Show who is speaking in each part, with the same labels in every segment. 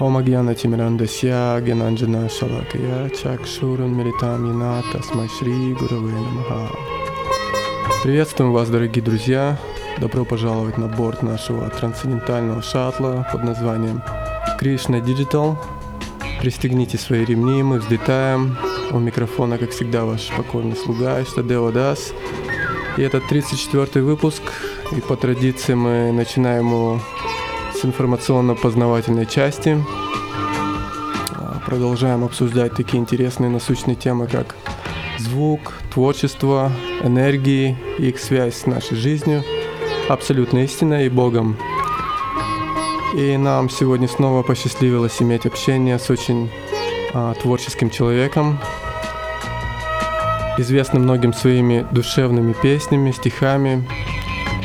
Speaker 1: Омагьяна Тимирандасья Генанджана Шалакая Чакшурун Милитам Яната Смайшри Гуравы Намаха. Приветствуем вас, дорогие друзья! Добро пожаловать на борт нашего трансцендентального шаттла под названием Krishna Digital. Пристегните свои ремни, мы взлетаем. У микрофона, как всегда, ваш покорный слуга Иштадева Дас. И это 34 выпуск, и по традиции мы начинаем его с информационно-познавательной части. А, продолжаем обсуждать такие интересные насущные темы, как звук, творчество, энергии и их связь с нашей жизнью, абсолютная истина и Богом. И нам сегодня снова посчастливилось иметь общение с очень а, творческим человеком, известным многим своими душевными песнями, стихами,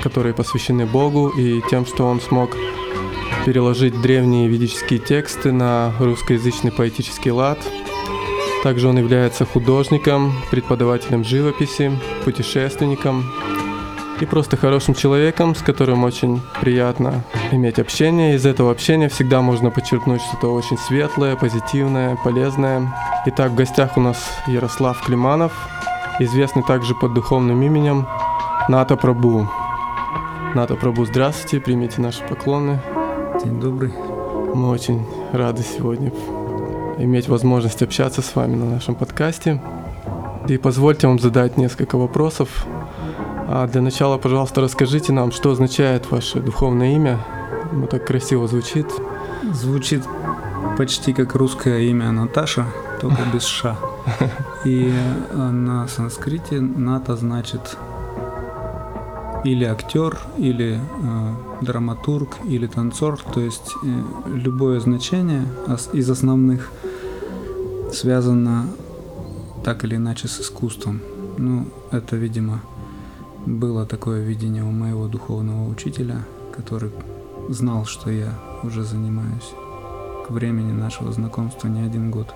Speaker 1: которые посвящены Богу и тем, что он смог переложить древние ведические тексты на русскоязычный поэтический лад. Также он является художником, преподавателем живописи, путешественником и просто хорошим человеком, с которым очень приятно иметь общение. Из этого общения всегда можно подчеркнуть что-то очень светлое, позитивное, полезное. Итак, в гостях у нас Ярослав Климанов, известный также под духовным именем Ната Прабу. Ната Прабу, здравствуйте, примите наши поклоны.
Speaker 2: День добрый.
Speaker 1: Мы очень рады сегодня иметь возможность общаться с вами на нашем подкасте. И позвольте вам задать несколько вопросов. А для начала, пожалуйста, расскажите нам, что означает ваше духовное имя. Оно так красиво звучит.
Speaker 2: Звучит почти как русское имя Наташа, только без ша. И на санскрите ната значит или актер, или э, драматург, или танцор, то есть э, любое значение из основных связано так или иначе с искусством. Ну, это, видимо, было такое видение у моего духовного учителя, который знал, что я уже занимаюсь. К времени нашего знакомства не один год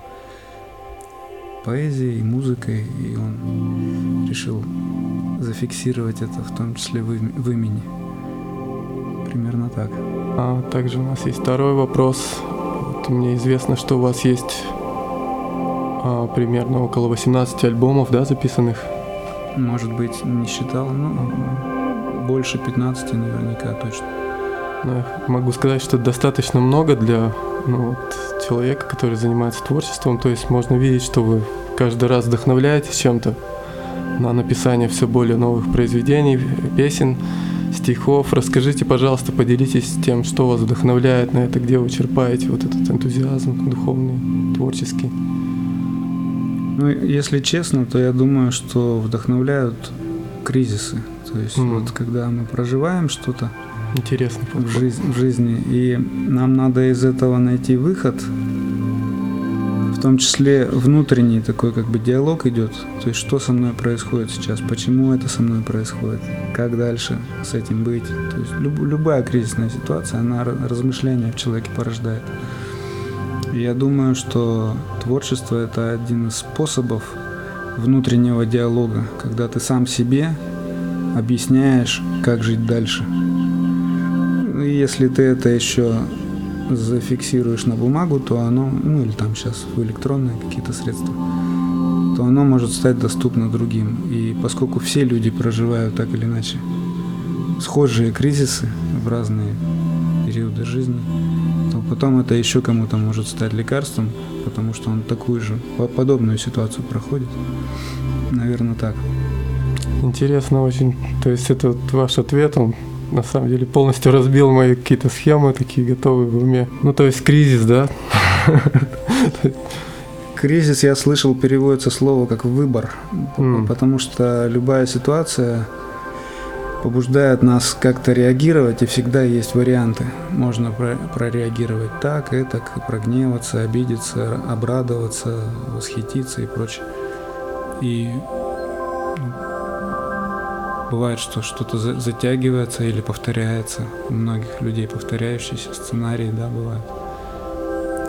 Speaker 2: поэзией, музыкой, и он решил зафиксировать это в том числе в, в имени. Примерно так.
Speaker 1: А также у нас есть второй вопрос. Вот мне известно, что у вас есть а, примерно около 18 альбомов, да, записанных?
Speaker 2: Может быть, не считал, но больше 15 наверняка точно.
Speaker 1: Но я могу сказать, что достаточно много для ну, вот, человека, который занимается творчеством. То есть можно видеть, что вы каждый раз вдохновляетесь чем-то на написание все более новых произведений, песен, стихов. Расскажите, пожалуйста, поделитесь тем, что вас вдохновляет на это, где вы черпаете вот этот энтузиазм духовный, творческий.
Speaker 2: Ну, если честно, то я думаю, что вдохновляют кризисы. То есть mm. вот когда мы проживаем что-то,
Speaker 1: Интересный
Speaker 2: в, жизнь, в жизни, и нам надо из этого найти выход, в том числе внутренний такой как бы диалог идет, то есть что со мной происходит сейчас, почему это со мной происходит, как дальше с этим быть. То есть люб, любая кризисная ситуация, она размышления в человеке порождает. И я думаю, что творчество это один из способов внутреннего диалога, когда ты сам себе объясняешь, как жить дальше. И если ты это еще зафиксируешь на бумагу, то оно, ну или там сейчас в электронные какие-то средства, то оно может стать доступно другим. И поскольку все люди проживают так или иначе схожие кризисы в разные периоды жизни, то потом это еще кому-то может стать лекарством, потому что он такую же подобную ситуацию проходит. Наверное, так.
Speaker 1: Интересно очень. То есть это вот ваш ответ, он на самом деле полностью разбил мои какие-то схемы такие готовые в уме. Ну, то есть кризис, да?
Speaker 2: Кризис, я слышал, переводится слово как выбор, mm. потому что любая ситуация побуждает нас как-то реагировать, и всегда есть варианты. Можно прореагировать так, и так, прогневаться, обидеться, обрадоваться, восхититься и прочее. И Бывает, что что-то затягивается или повторяется. У многих людей повторяющиеся сценарии, да, бывают.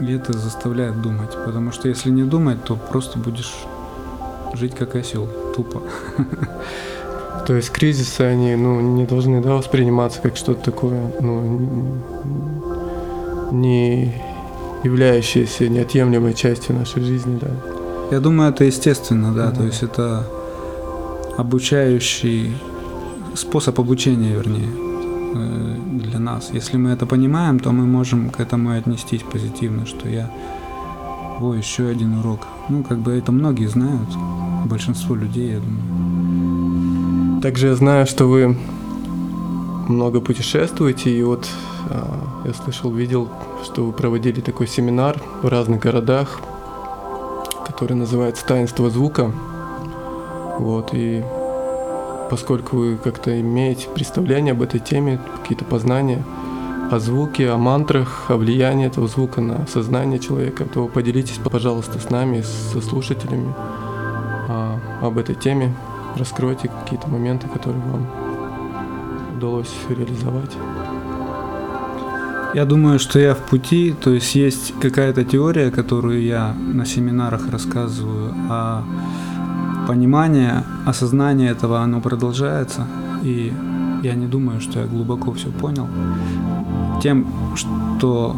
Speaker 2: И это заставляет думать, потому что если не думать, то просто будешь жить как осел, тупо.
Speaker 1: То есть кризисы, они ну, не должны да, восприниматься как что-то такое, ну, не, являющаяся неотъемлемой частью нашей жизни, да.
Speaker 2: Я думаю, это естественно, да, то есть это обучающий способ обучения, вернее, э, для нас. Если мы это понимаем, то мы можем к этому отнестись позитивно, что я, о, еще один урок. Ну, как бы это многие знают, большинство людей, я думаю.
Speaker 1: Также я знаю, что вы много путешествуете, и вот э, я слышал, видел, что вы проводили такой семинар в разных городах, который называется «Таинство звука». Вот, и поскольку вы как-то имеете представление об этой теме, какие-то познания о звуке, о мантрах, о влиянии этого звука на сознание человека, то поделитесь, пожалуйста, с нами, со слушателями а, об этой теме. Раскройте какие-то моменты, которые вам удалось реализовать?
Speaker 2: Я думаю, что я в пути, то есть есть какая-то теория, которую я на семинарах рассказываю, а понимание, осознание этого, оно продолжается, и я не думаю, что я глубоко все понял. Тем, что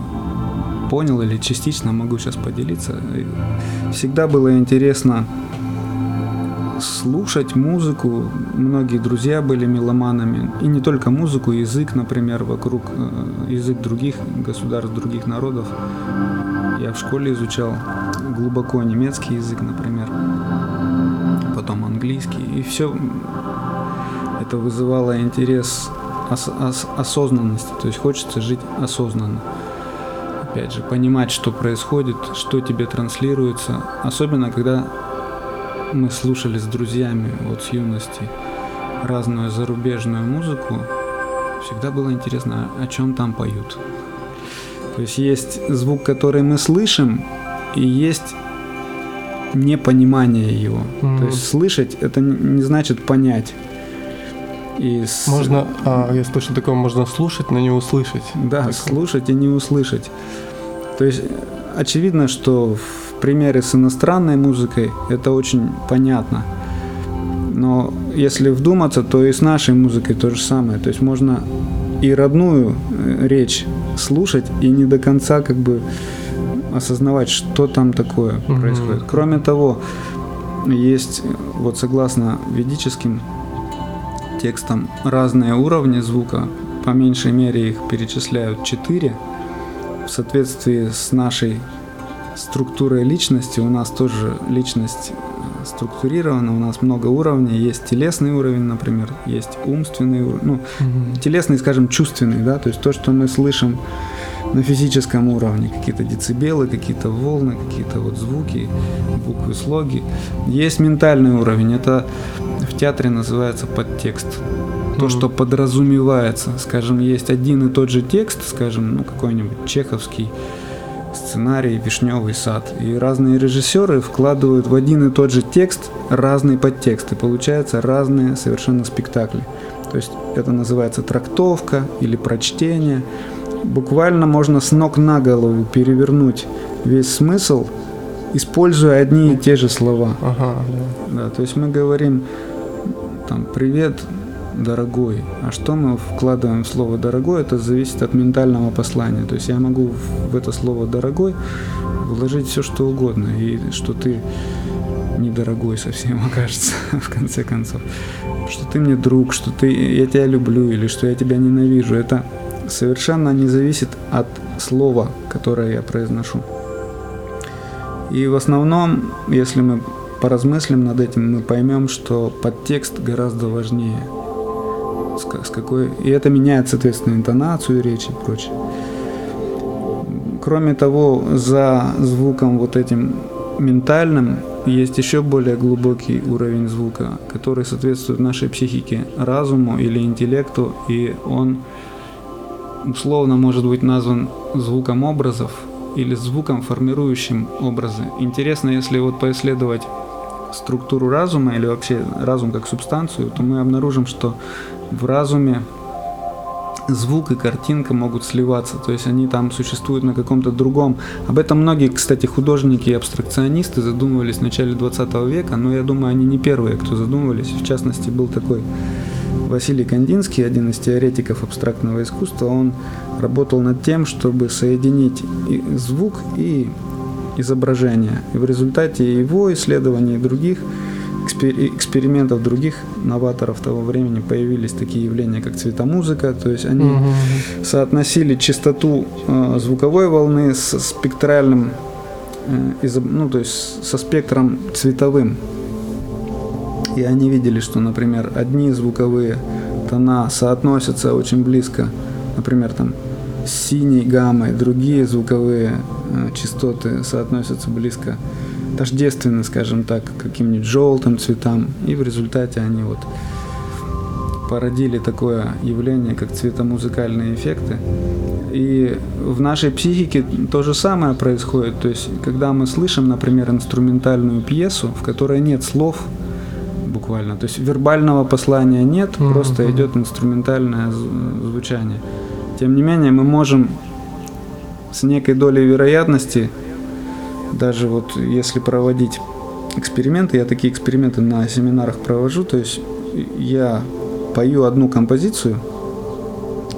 Speaker 2: понял или частично могу сейчас поделиться. Всегда было интересно слушать музыку. Многие друзья были меломанами. И не только музыку, язык, например, вокруг, э, язык других государств, других народов. Я в школе изучал глубоко немецкий язык, например, потом английский. И все это вызывало интерес ос- ос- осознанности. То есть хочется жить осознанно. Опять же, понимать, что происходит, что тебе транслируется. Особенно, когда мы слушали с друзьями вот с юности разную зарубежную музыку, всегда было интересно, о чем там поют. То есть есть звук, который мы слышим, и есть непонимание его. Mm-hmm. То есть слышать это не значит понять.
Speaker 1: И с... Можно, а, я слышал такое, можно слушать, но не услышать.
Speaker 2: Да, такое. слушать и не услышать. То есть очевидно, что в примере с иностранной музыкой это очень понятно. Но если вдуматься, то и с нашей музыкой то же самое. То есть можно и родную э, речь слушать и не до конца как бы осознавать, что там такое mm-hmm. происходит. Кроме того, есть вот согласно ведическим текстам разные уровни звука. По меньшей мере их перечисляют четыре в соответствии с нашей структурой личности. У нас тоже личность э, структурирована, у нас много уровней. Есть телесный уровень, например, есть умственный уровень, ну, угу. телесный, скажем, чувственный, да, то есть то, что мы слышим на физическом уровне, какие-то децибелы, какие-то волны, какие-то вот звуки, буквы, слоги. Есть ментальный уровень, это в театре называется подтекст. То, что подразумевается, скажем, есть один и тот же текст, скажем, ну какой-нибудь чеховский, сценарий «Вишневый сад». И разные режиссеры вкладывают в один и тот же текст разный подтекст. И получается разные совершенно спектакли. То есть это называется трактовка или прочтение. Буквально можно с ног на голову перевернуть весь смысл, используя одни и те же слова. Ага, да. да, то есть мы говорим там «Привет, дорогой. А что мы вкладываем в слово дорогой, это зависит от ментального послания. То есть я могу в это слово дорогой вложить все, что угодно, и что ты недорогой совсем окажется, в конце концов. Что ты мне друг, что ты, я тебя люблю или что я тебя ненавижу. Это совершенно не зависит от слова, которое я произношу. И в основном, если мы поразмыслим над этим, мы поймем, что подтекст гораздо важнее – с, какой... И это меняет, соответственно, интонацию речи и прочее. Кроме того, за звуком вот этим ментальным есть еще более глубокий уровень звука, который соответствует нашей психике, разуму или интеллекту, и он условно может быть назван звуком образов или звуком, формирующим образы. Интересно, если вот поисследовать структуру разума или вообще разум как субстанцию, то мы обнаружим, что в разуме звук и картинка могут сливаться, то есть они там существуют на каком-то другом. Об этом многие, кстати, художники и абстракционисты задумывались в начале 20 века, но я думаю, они не первые, кто задумывались. В частности, был такой Василий Кандинский, один из теоретиков абстрактного искусства, он работал над тем, чтобы соединить и звук и изображение. И в результате его исследований и других экспериментов других новаторов того времени появились такие явления, как цветомузыка, то есть они угу. соотносили частоту э, звуковой волны с спектральным, э, ну то есть со спектром цветовым. И они видели, что, например, одни звуковые тона соотносятся очень близко, например, там с синей гаммой, другие звуковые э, частоты соотносятся близко тождественны, скажем так, каким-нибудь желтым цветам, и в результате они вот породили такое явление, как цветомузыкальные эффекты. И в нашей психике то же самое происходит. То есть, когда мы слышим, например, инструментальную пьесу, в которой нет слов, буквально, то есть вербального послания нет, mm-hmm. просто идет инструментальное звучание. Тем не менее, мы можем с некой долей вероятности даже вот если проводить эксперименты, я такие эксперименты на семинарах провожу, то есть я пою одну композицию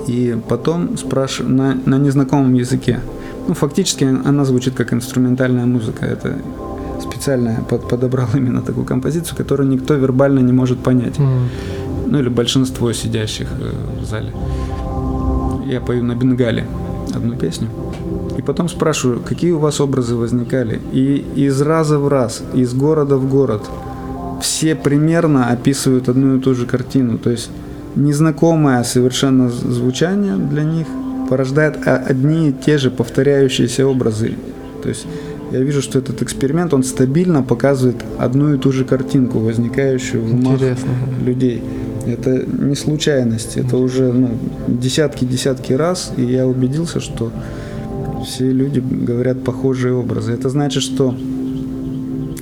Speaker 2: и потом спрашиваю на, на незнакомом языке. Ну, фактически она звучит как инструментальная музыка. Это специально под, подобрал именно такую композицию, которую никто вербально не может понять. Mm. Ну или большинство сидящих э, в зале. Я пою на бенгале одну песню. И потом спрашиваю, какие у вас образы возникали. И из раза в раз, из города в город, все примерно описывают одну и ту же картину. То есть незнакомое совершенно звучание для них порождает одни и те же повторяющиеся образы. То есть я вижу, что этот эксперимент, он стабильно показывает одну и ту же картинку, возникающую в умах людей. Это не случайность, это уже ну, десятки-десятки раз, и я убедился, что все люди говорят похожие образы. Это значит, что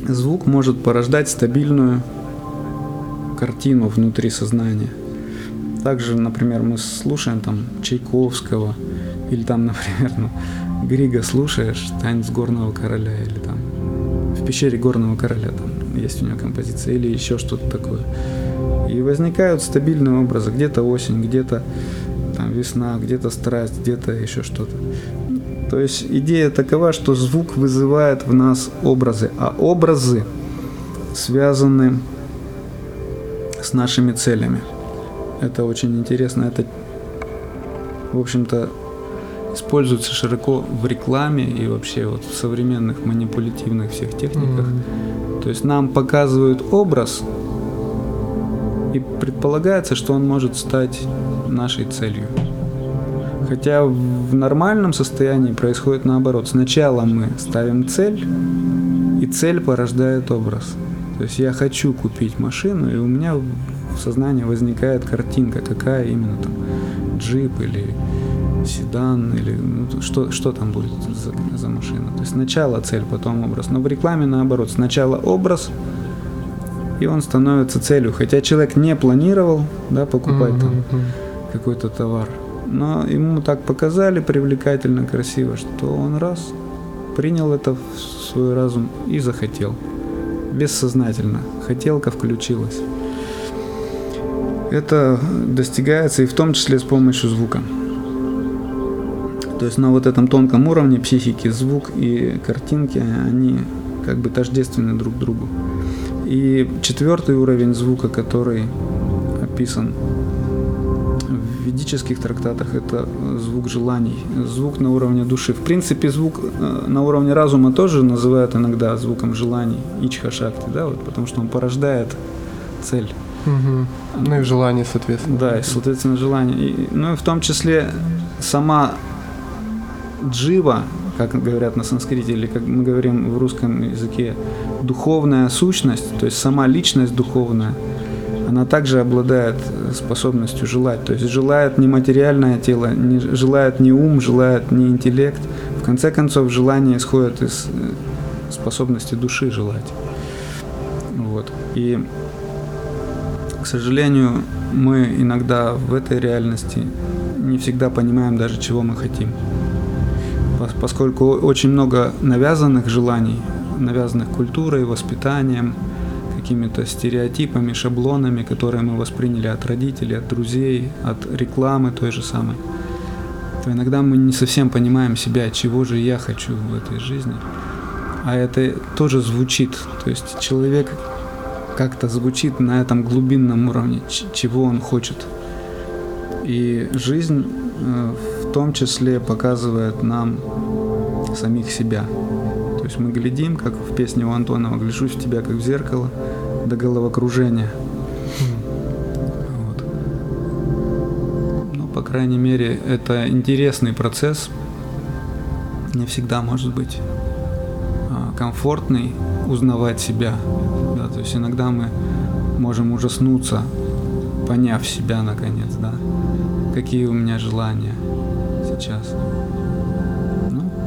Speaker 2: звук может порождать стабильную картину внутри сознания. Также, например, мы слушаем там Чайковского, или там, например, ну, Грига слушаешь, танец горного короля, или там в пещере горного короля там есть у него композиция, или еще что-то такое. И возникают стабильные образы, где-то осень, где-то там весна, где-то страсть, где-то еще что-то. То есть идея такова, что звук вызывает в нас образы, а образы связаны с нашими целями. Это очень интересно. Это, в общем-то, используется широко в рекламе и вообще вот в современных манипулятивных всех техниках. Mm-hmm. То есть нам показывают образ, и предполагается, что он может стать нашей целью. Хотя в нормальном состоянии происходит наоборот. Сначала мы ставим цель, и цель порождает образ. То есть я хочу купить машину, и у меня в сознании возникает картинка, какая именно там джип или седан или ну, что, что там будет за, за машина. То есть сначала цель, потом образ. Но в рекламе наоборот. Сначала образ, и он становится целью. Хотя человек не планировал да, покупать там какой-то товар но ему так показали привлекательно, красиво, что он раз принял это в свой разум и захотел. Бессознательно. Хотелка включилась. Это достигается и в том числе с помощью звука. То есть на вот этом тонком уровне психики звук и картинки, они как бы тождественны друг другу. И четвертый уровень звука, который описан ведических трактатах это звук желаний, звук на уровне души. В принципе, звук э, на уровне разума тоже называют иногда звуком желаний, ичха шакти, да, вот, потому что он порождает цель.
Speaker 1: Угу. Ну и желание, соответственно.
Speaker 2: Да, и, соответственно, желание. И, ну и в том числе сама джива, как говорят на санскрите, или как мы говорим в русском языке, духовная сущность, то есть сама личность духовная – она также обладает э, способностью желать. То есть желает не материальное тело, не, желает не ум, желает не интеллект. В конце концов, желание исходит из э, способности души желать. Вот. И, к сожалению, мы иногда в этой реальности не всегда понимаем даже, чего мы хотим. Поскольку очень много навязанных желаний, навязанных культурой, воспитанием – какими-то стереотипами, шаблонами, которые мы восприняли от родителей, от друзей, от рекламы той же самой, то иногда мы не совсем понимаем себя, чего же я хочу в этой жизни. А это тоже звучит. То есть человек как-то звучит на этом глубинном уровне, чего он хочет. И жизнь э, в том числе показывает нам самих себя. То есть мы глядим, как в песне у Антонова «Гляжусь в тебя, как в зеркало», до головокружения. Вот. Ну, по крайней мере, это интересный процесс. Не всегда может быть а, комфортный узнавать себя. Да, то есть иногда мы можем ужаснуться, поняв себя наконец, да, какие у меня желания сейчас.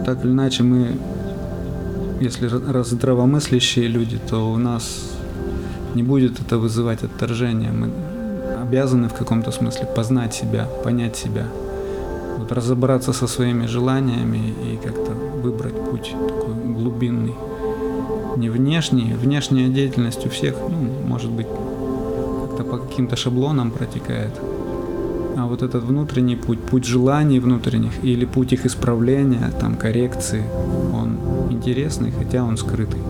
Speaker 2: Так или иначе мы если раз здравомыслящие люди, то у нас не будет это вызывать отторжение. Мы обязаны в каком-то смысле познать себя, понять себя, вот разобраться со своими желаниями и как-то выбрать путь такой глубинный. Не внешний, внешняя деятельность у всех, ну, может быть, как-то по каким-то шаблонам протекает. А вот этот внутренний путь, путь желаний внутренних или путь их исправления, там коррекции, он интересный, хотя он скрытый.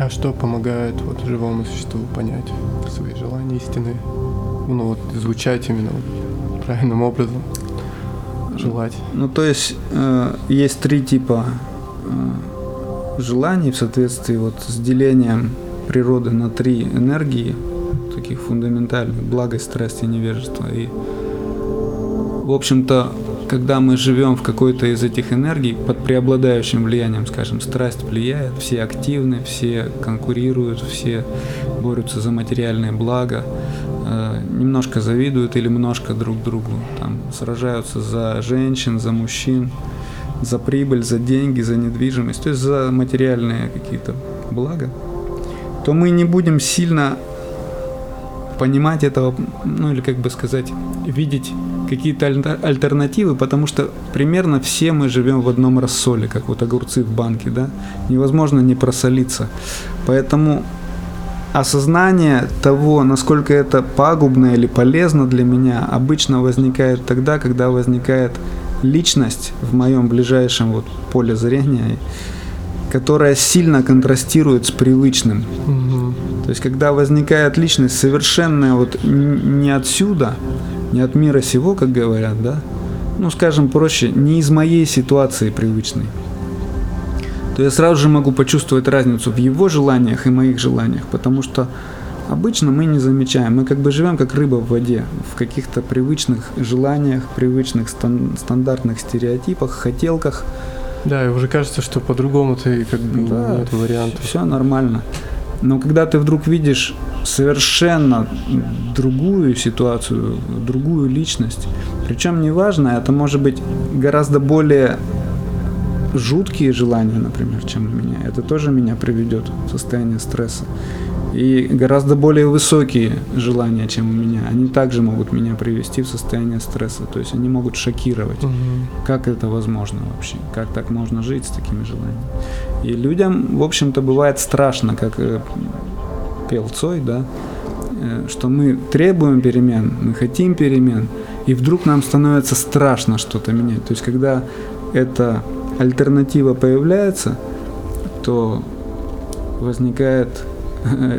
Speaker 1: А что помогает вот живому существу понять свои желания истины? Ну вот звучать именно вот, правильным образом, желать.
Speaker 2: Ну то есть э, есть три типа э, желаний в соответствии вот с делением природы на три энергии, таких фундаментальных, благость, страсть и невежество. И, в общем-то, когда мы живем в какой-то из этих энергий, под преобладающим влиянием, скажем, страсть влияет, все активны, все конкурируют, все борются за материальное благо, э, немножко завидуют или немножко друг другу, там, сражаются за женщин, за мужчин, за прибыль, за деньги, за недвижимость, то есть за материальные какие-то блага, то мы не будем сильно понимать этого, ну или как бы сказать, видеть какие-то альтернативы, потому что примерно все мы живем в одном рассоле, как вот огурцы в банке, да, невозможно не просолиться. Поэтому осознание того, насколько это пагубно или полезно для меня, обычно возникает тогда, когда возникает личность в моем ближайшем вот поле зрения, которая сильно контрастирует с привычным. Угу. То есть, когда возникает личность совершенно вот не отсюда, не от мира сего, как говорят, да, ну, скажем проще, не из моей ситуации привычной, то я сразу же могу почувствовать разницу в его желаниях и моих желаниях, потому что обычно мы не замечаем, мы как бы живем как рыба в воде, в каких-то привычных желаниях, привычных стан- стандартных стереотипах, хотелках.
Speaker 1: Да, и уже кажется, что по-другому ты как бы да, нет вариантов.
Speaker 2: Все нормально. Но когда ты вдруг видишь совершенно другую ситуацию, другую личность, причем неважно, это может быть гораздо более жуткие желания, например, чем у меня, это тоже меня приведет в состояние стресса и гораздо более высокие желания, чем у меня, они также могут меня привести в состояние стресса. То есть они могут шокировать. Угу. Как это возможно вообще? Как так можно жить с такими желаниями? И людям, в общем-то, бывает страшно, как э, пел Цой, да, э, что мы требуем перемен, мы хотим перемен, и вдруг нам становится страшно что-то менять. То есть когда эта альтернатива появляется, то возникает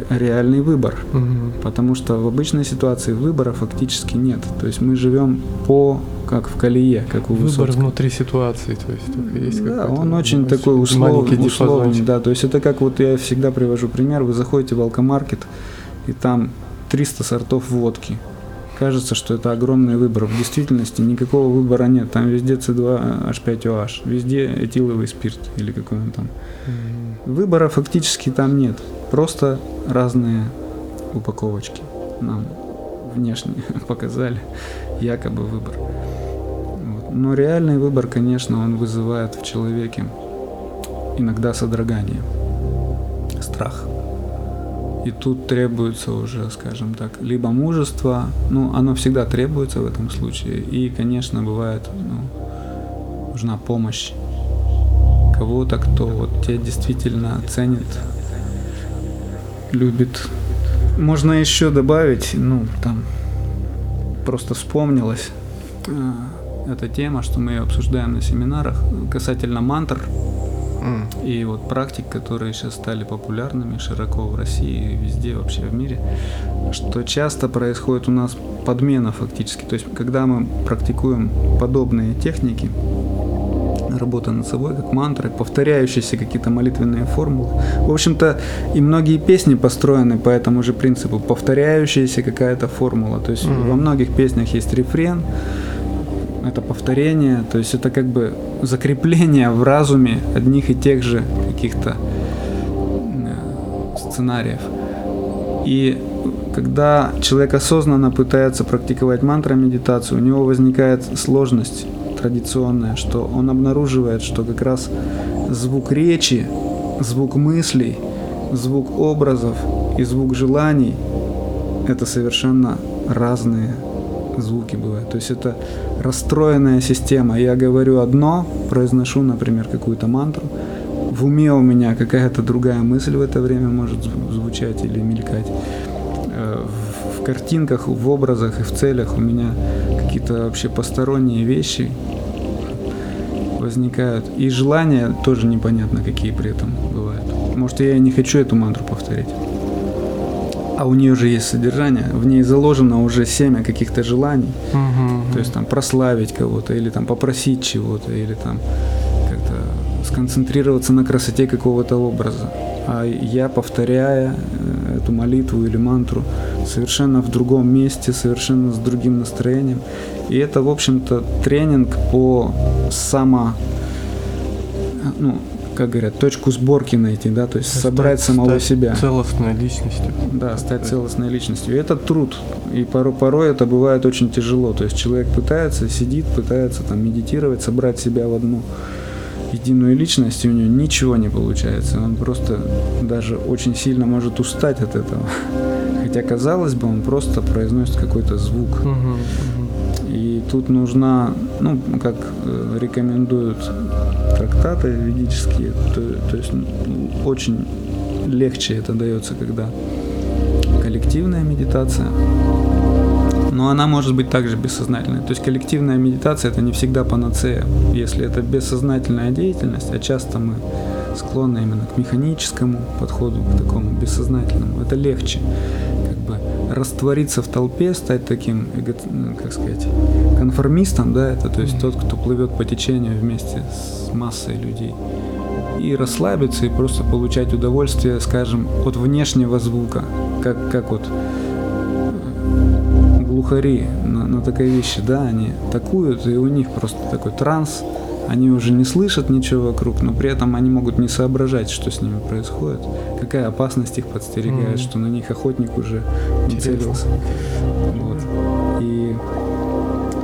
Speaker 2: реальный выбор. Угу. Потому что в обычной ситуации выбора фактически нет. То есть мы живем по как в колее, как у
Speaker 1: Выбор
Speaker 2: Высоцкого.
Speaker 1: внутри ситуации, то есть есть
Speaker 2: Да, он очень такой условный, условный, да, то есть это как вот я всегда привожу пример, вы заходите в алкомаркет, и там 300 сортов водки. Кажется, что это огромный выбор. В действительности никакого выбора нет. Там везде C2H5OH, везде этиловый спирт или какой он там. Выбора фактически там нет. Просто разные упаковочки нам внешне показали якобы выбор. Вот. Но реальный выбор, конечно, он вызывает в человеке иногда содрогание, страх. И тут требуется уже, скажем так, либо мужество, ну, оно всегда требуется в этом случае, и, конечно, бывает, ну, нужна помощь кого-то, кто вот тебя действительно ценит любит. Можно еще добавить, ну, там, просто вспомнилось э, эта тема, что мы ее обсуждаем на семинарах касательно мантр
Speaker 1: М.
Speaker 2: и вот практик, которые сейчас стали популярными широко в России и везде вообще в мире, что часто происходит у нас подмена фактически. То есть, когда мы практикуем подобные техники, работа над собой, как мантры, повторяющиеся какие-то молитвенные формулы. В общем-то, и многие песни построены по этому же принципу, повторяющаяся какая-то формула. То есть
Speaker 1: Мгм.
Speaker 2: во многих песнях есть рефрен, это повторение, то есть это как бы закрепление в разуме одних и тех же каких-то э, сценариев. И когда человек осознанно пытается практиковать мантра-медитацию, у него возникает сложность традиционная, что он обнаруживает, что как раз звук речи, звук мыслей, звук образов и звук желаний – это совершенно разные звуки бывают. То есть это расстроенная система. Я говорю одно, произношу, например, какую-то мантру, в уме у меня какая-то другая мысль в это время может зву- звучать или мелькать. Э, в картинках, в образах и в целях у меня какие-то вообще посторонние вещи возникают. И желания тоже непонятно, какие при этом бывают. Может, я и не хочу эту мантру повторить. А у нее же есть содержание, в ней заложено уже семя каких-то желаний.
Speaker 1: Мгм.
Speaker 2: То есть там прославить кого-то, или там попросить чего-то, или там как-то сконцентрироваться на красоте какого-то образа. А я, повторяя э, эту молитву или мантру, совершенно в другом месте, совершенно с другим настроением. И это, в общем-то, тренинг по само, ну, как говорят, точку сборки найти, да, то есть собрать
Speaker 1: Стать-
Speaker 2: самого
Speaker 1: стать
Speaker 2: себя.
Speaker 1: Целостной личностью.
Speaker 2: Да, стать целостной личностью. И это труд. И порой, порой это бывает очень тяжело. То есть человек пытается, сидит, пытается там медитировать, собрать себя в одну единую личность, и у него ничего не получается. Он просто даже очень сильно может устать от этого. Хотя, казалось бы, он просто произносит какой-то звук.
Speaker 1: Мгм, мгм.
Speaker 2: И тут нужна, ну, как э, рекомендуют трактаты ведические, то, то есть очень легче это дается, когда коллективная медитация, но она может быть также бессознательной. То есть коллективная медитация это не всегда панацея, если это бессознательная деятельность, а часто мы склонны именно к механическому подходу, к такому бессознательному. Это легче, как бы раствориться в толпе, стать таким, ну, как сказать, конформистом, да, это то есть тот, кто плывет по течению вместе с массой людей. И расслабиться, и просто получать удовольствие, скажем, от внешнего звука, как, как вот глухари на, на такой вещи, да, они такуют, и у них просто такой транс, они уже не слышат ничего вокруг, но при этом они могут не соображать, что с ними происходит, какая опасность их подстерегает,
Speaker 1: Мгм.
Speaker 2: что на них охотник уже нацелился. Вот. И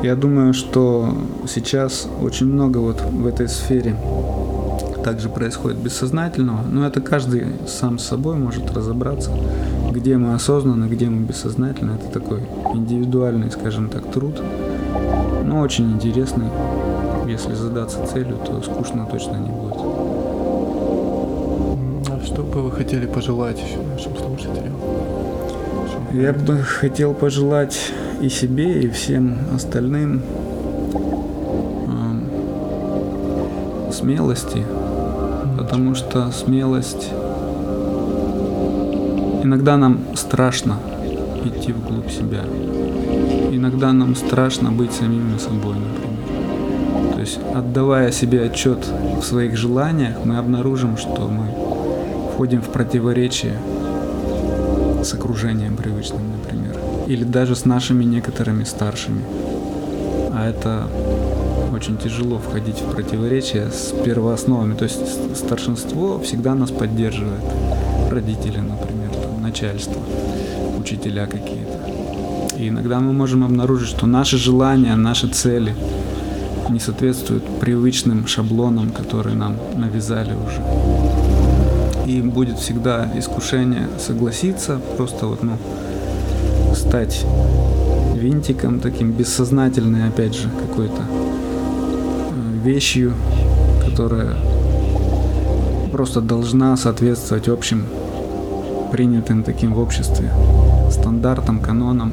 Speaker 2: я думаю, что сейчас очень много вот в этой сфере также происходит бессознательного, но это каждый сам с собой может разобраться, где мы осознанно, где мы бессознательно. Это такой индивидуальный, скажем так, труд, но очень интересный. Если задаться целью, то скучно точно не будет.
Speaker 1: А что бы вы хотели пожелать еще нашим слушателям?
Speaker 2: Я бы хотел пожелать и себе, и всем остальным эм, смелости, потому что смелость иногда нам страшно идти вглубь себя, иногда нам страшно быть самими собой, например. То есть, отдавая себе отчет в своих желаниях, мы обнаружим, что мы входим в противоречие с окружением привычным, например, или даже с нашими некоторыми старшими. А это очень тяжело входить в противоречие с первоосновами. То есть старшинство всегда нас поддерживает. Родители, например, начальство, учителя какие-то. И иногда мы можем обнаружить, что наши желания, наши цели не соответствуют привычным шаблонам, которые нам навязали уже. И будет всегда искушение согласиться, просто вот, ну, стать винтиком таким бессознательной, опять же, какой-то э, вещью, которая просто должна соответствовать общим принятым таким в обществе стандартам, канонам,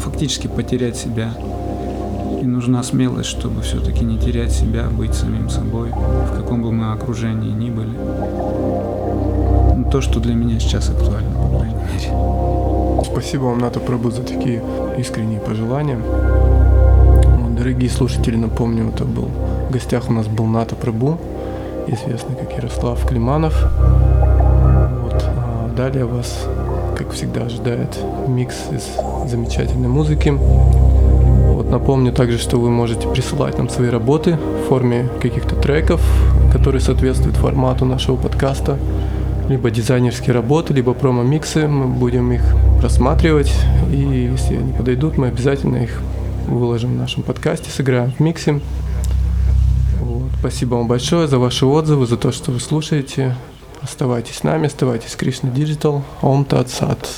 Speaker 2: фактически потерять себя. И нужна смелость, чтобы все-таки не терять себя, быть самим собой, в каком бы мы окружении ни были. Ну, то, что для меня сейчас актуально, по крайней мере.
Speaker 1: Спасибо вам, Ната Прабу, за такие искренние пожелания. Дорогие слушатели, напомню, это был в гостях у нас был Ната Прабу, известный как Ярослав Климанов. Далее вас, как всегда, ожидает микс из замечательной музыки. Вот напомню также, что вы можете присылать нам свои работы в форме каких-то треков, которые соответствуют формату нашего подкаста, либо дизайнерские работы, либо промо-миксы. Мы будем их просматривать, и если они подойдут, мы обязательно их выложим в нашем подкасте, сыграем в миксе. Вот. Спасибо вам большое за ваши отзывы, за то, что вы слушаете. Оставайтесь с нами, оставайтесь с Кришна Digital. Ом Тат Сат.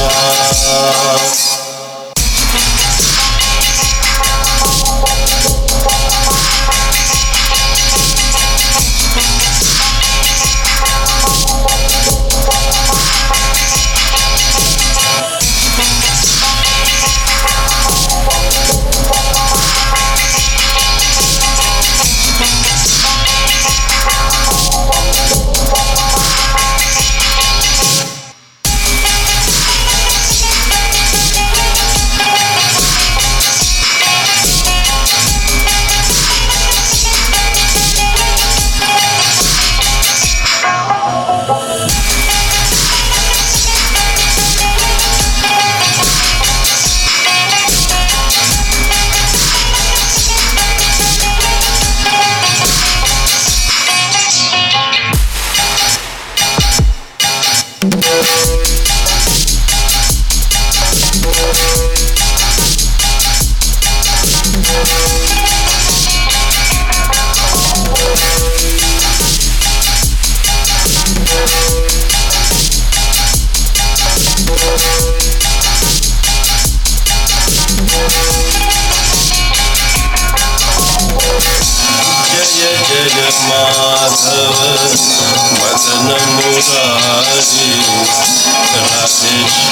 Speaker 3: Wow.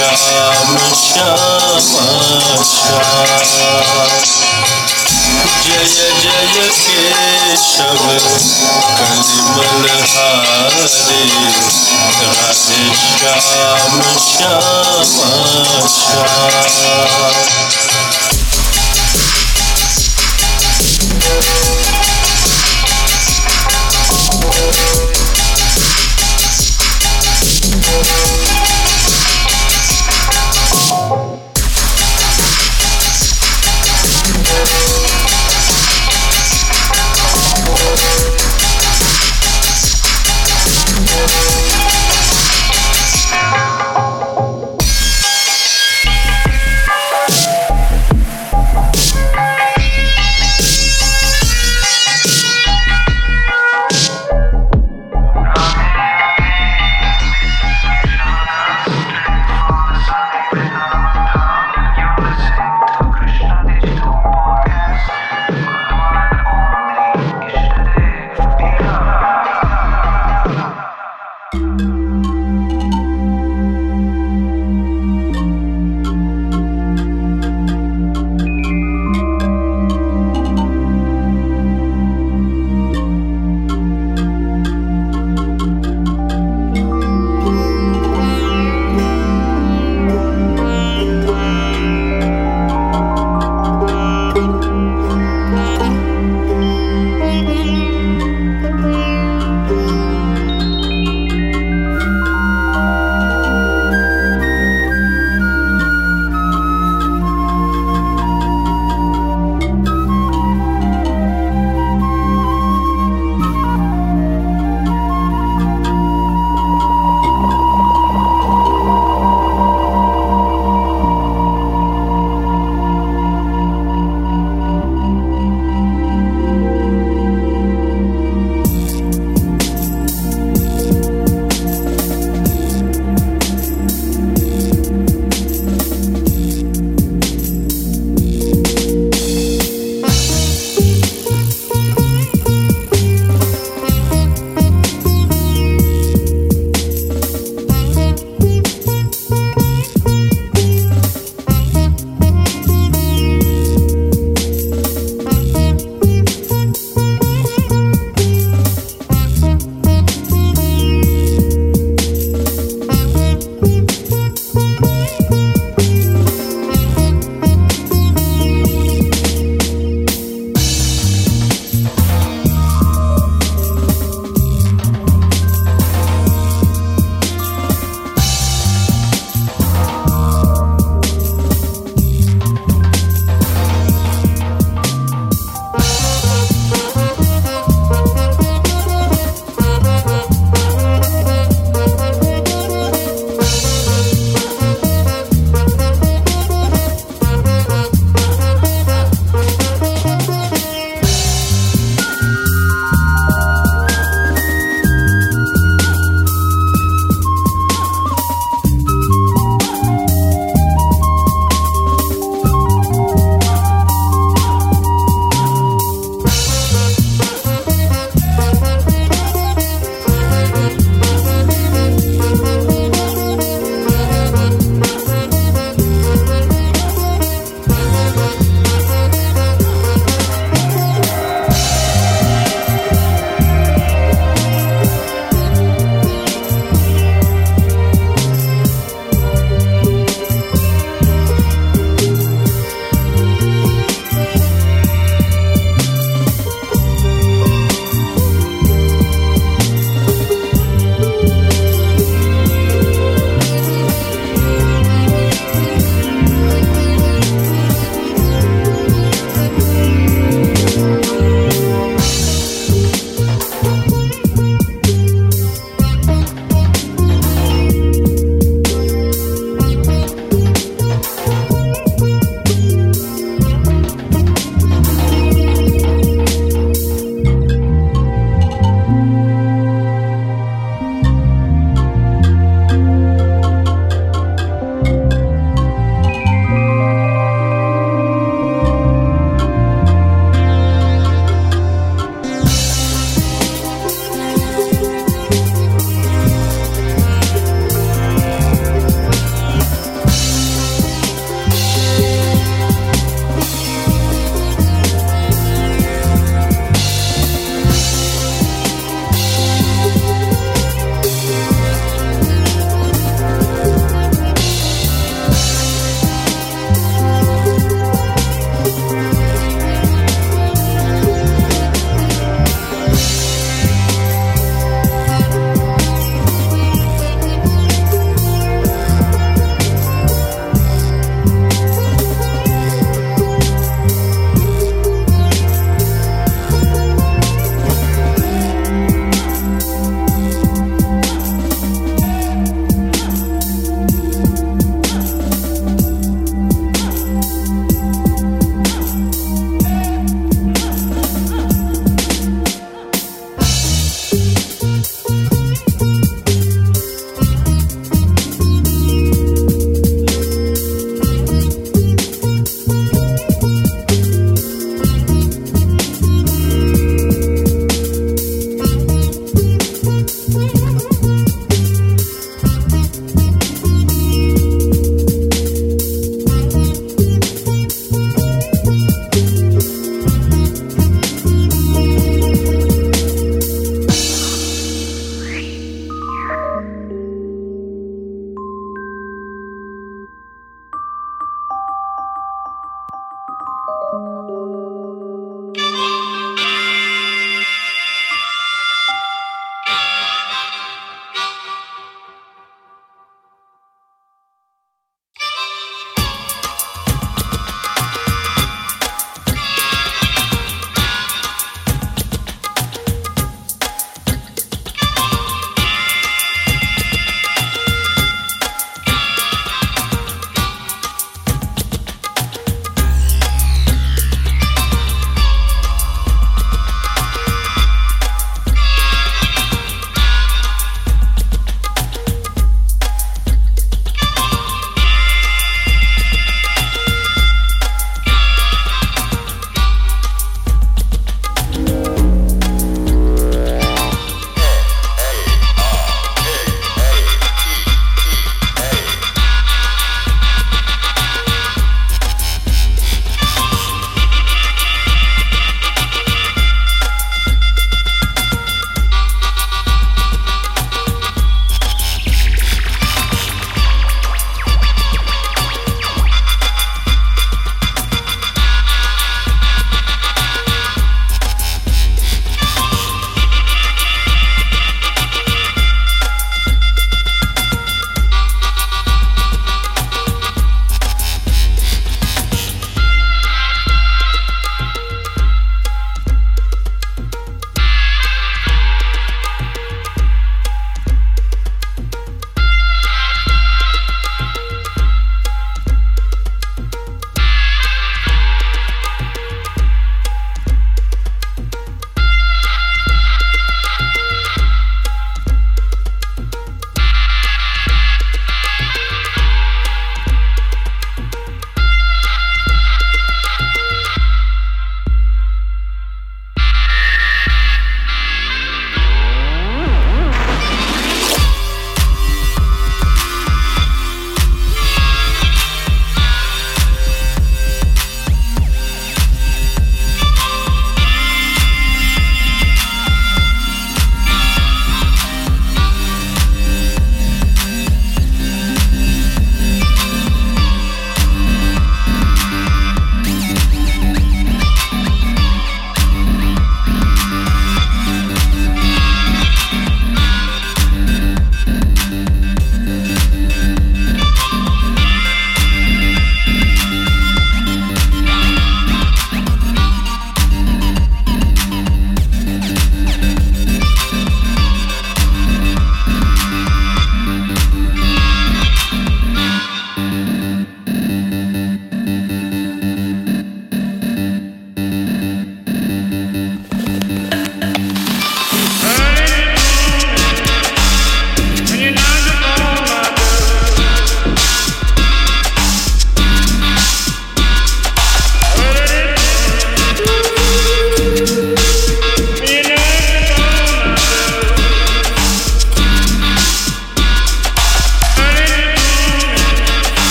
Speaker 3: Shama, Shama, Shama Jaya, Jaya, Keshav, Kalimal Radhe, Shama, Shama, Shama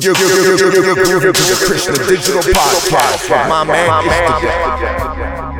Speaker 4: You're, you're, you're, you're, you're, you're, you're, you're,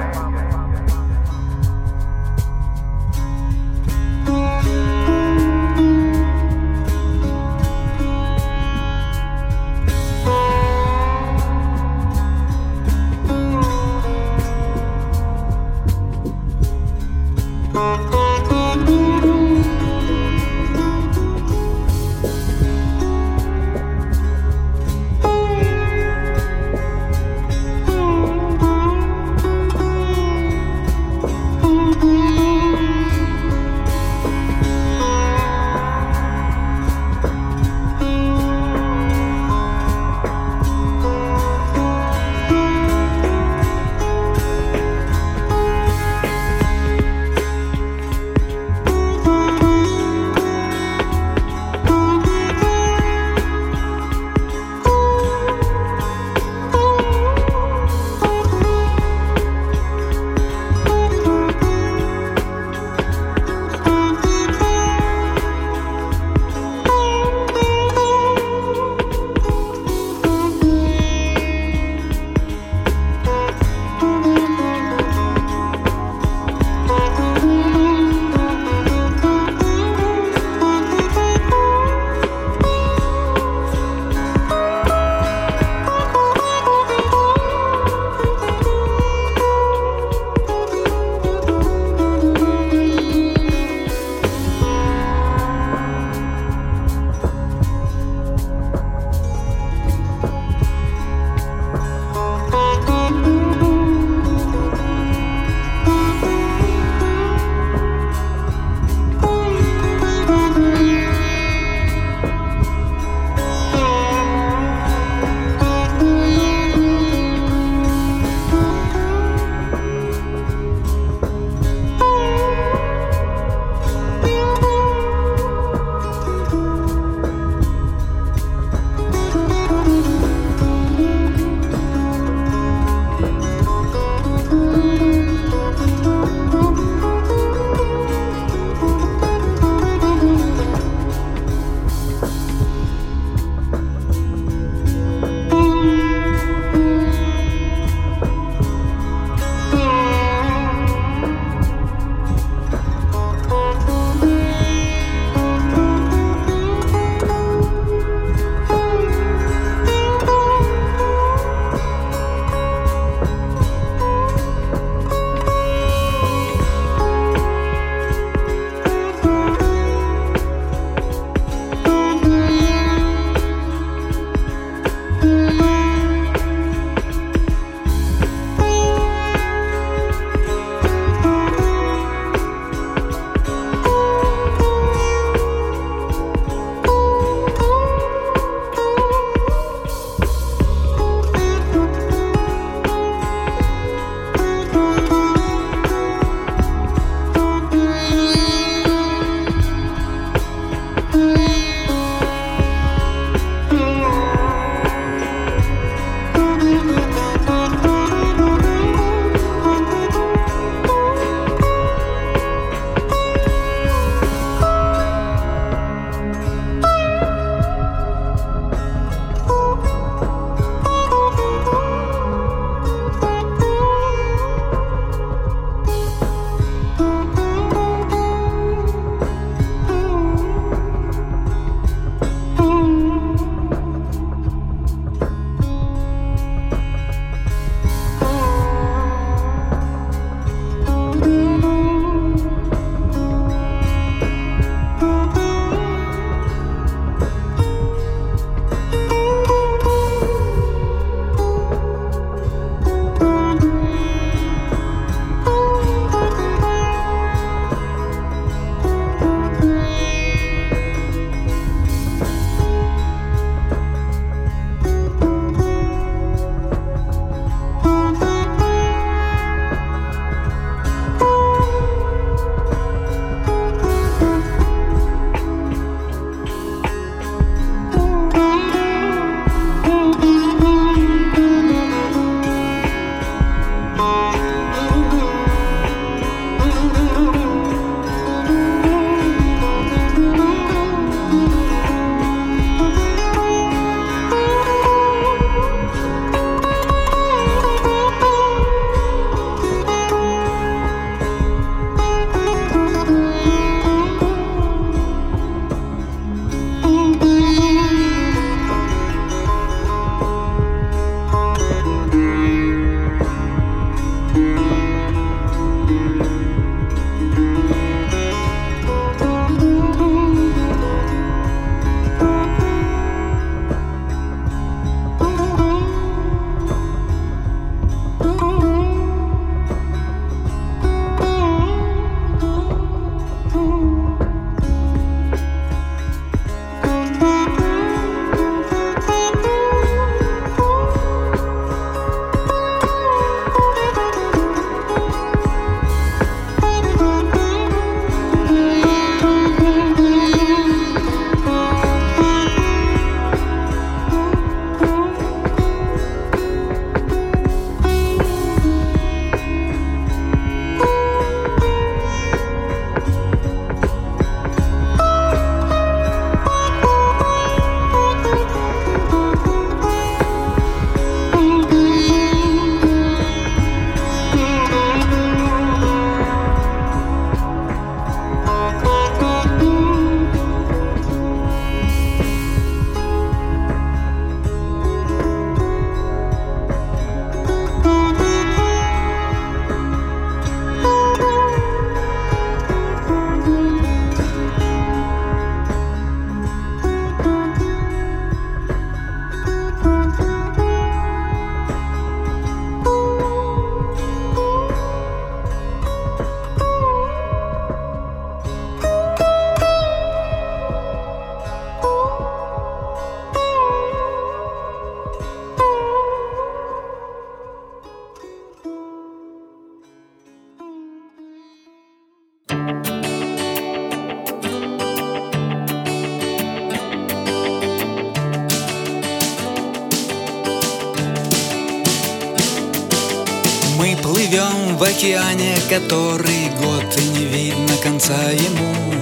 Speaker 4: the
Speaker 2: живем в океане, который год и не видно конца ему.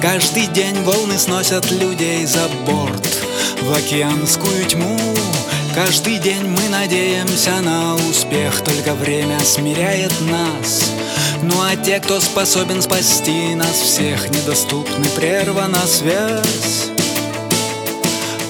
Speaker 2: Каждый день волны сносят людей за борт в океанскую тьму. Каждый день мы надеемся на успех, только время смиряет нас. Ну а те, кто способен спасти нас всех, недоступны, прервана связь.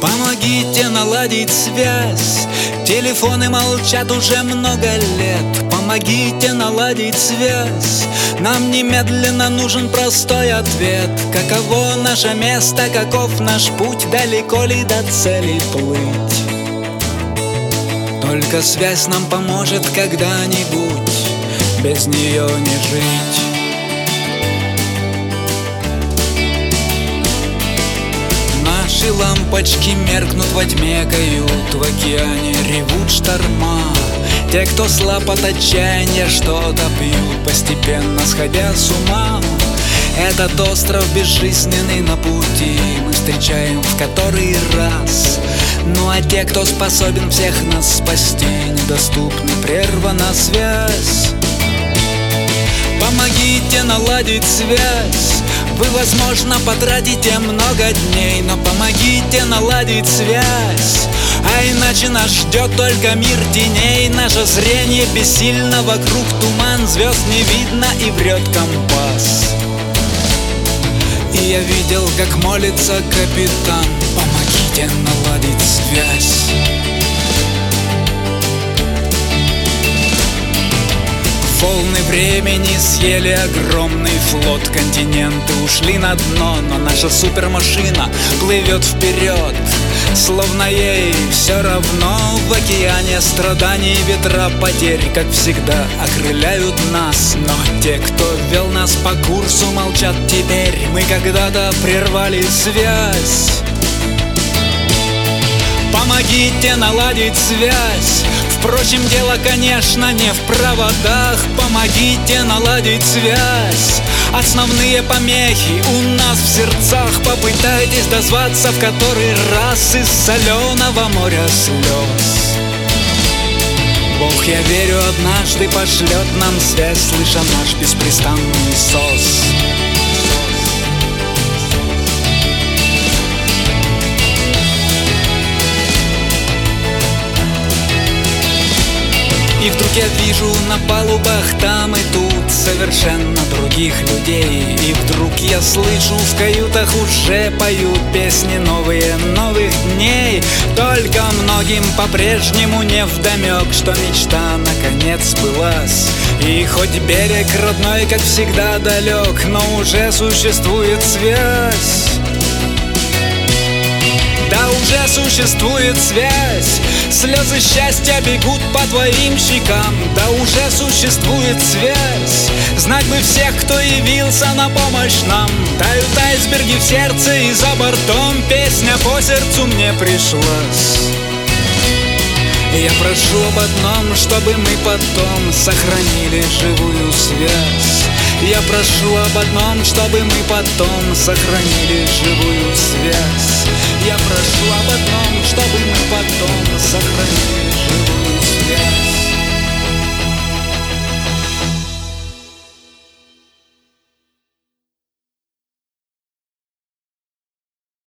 Speaker 2: Помогите наладить связь Телефоны молчат уже много лет. Помогите наладить связь. Нам немедленно нужен простой ответ. Каково наше место, каков наш путь Далеко ли до цели плыть? Только связь нам поможет когда-нибудь. Без нее не жить Наши лампочки меркнут во тьме кают В океане ревут шторма. Те, кто слаб от отчаяния, что-то пьют Постепенно сходя с ума. Этот остров безжизненный на пути Мы встречаем в который раз. Ну а те, кто способен всех нас спасти Недоступны, прервана связь. Помогите наладить связь Вы, возможно, потратите много дней Но помогите наладить связь. А иначе нас ждет только мир теней. Наше зрение бессильно Вокруг туман звезд не видно И врет компас. И я видел, как молится капитан. Помогите наладить связь Волны времени съели огромный флот Континенты ушли на дно Но наша супермашина плывет вперед. Словно ей все равно В океане страданий ветра потерь Как всегда окрыляют нас. Но те, кто вел нас по курсу Молчат теперь. Мы когда-то прервали связь. Помогите наладить связь Впрочем, дело, конечно, не в проводах. Помогите наладить связь. Основные помехи у нас в сердцах. Попытайтесь дозваться в который раз Из соленого моря слез. Бог, я верю, однажды пошлет нам связь Слыша наш беспрестанный сос И вдруг я вижу на палубах там и тут Совершенно других людей. И вдруг я слышу в каютах уже поют Песни новые новых дней. Только многим по-прежнему не вдомек Что мечта наконец сбылась. И хоть берег родной, как всегда, далек Но уже существует связь да уже существует связь Слезы счастья бегут по твоим щекам. Да уже существует связь Знать бы всех, кто явился на помощь нам. Тают айсберги в сердце и за бортом Песня по сердцу мне пришлась. Я прошу об одном, чтобы мы потом сохранили живую связь я прошу об одном, чтобы мы потом сохранили живую связь. Я прошу об одном, чтобы мы потом сохранили живую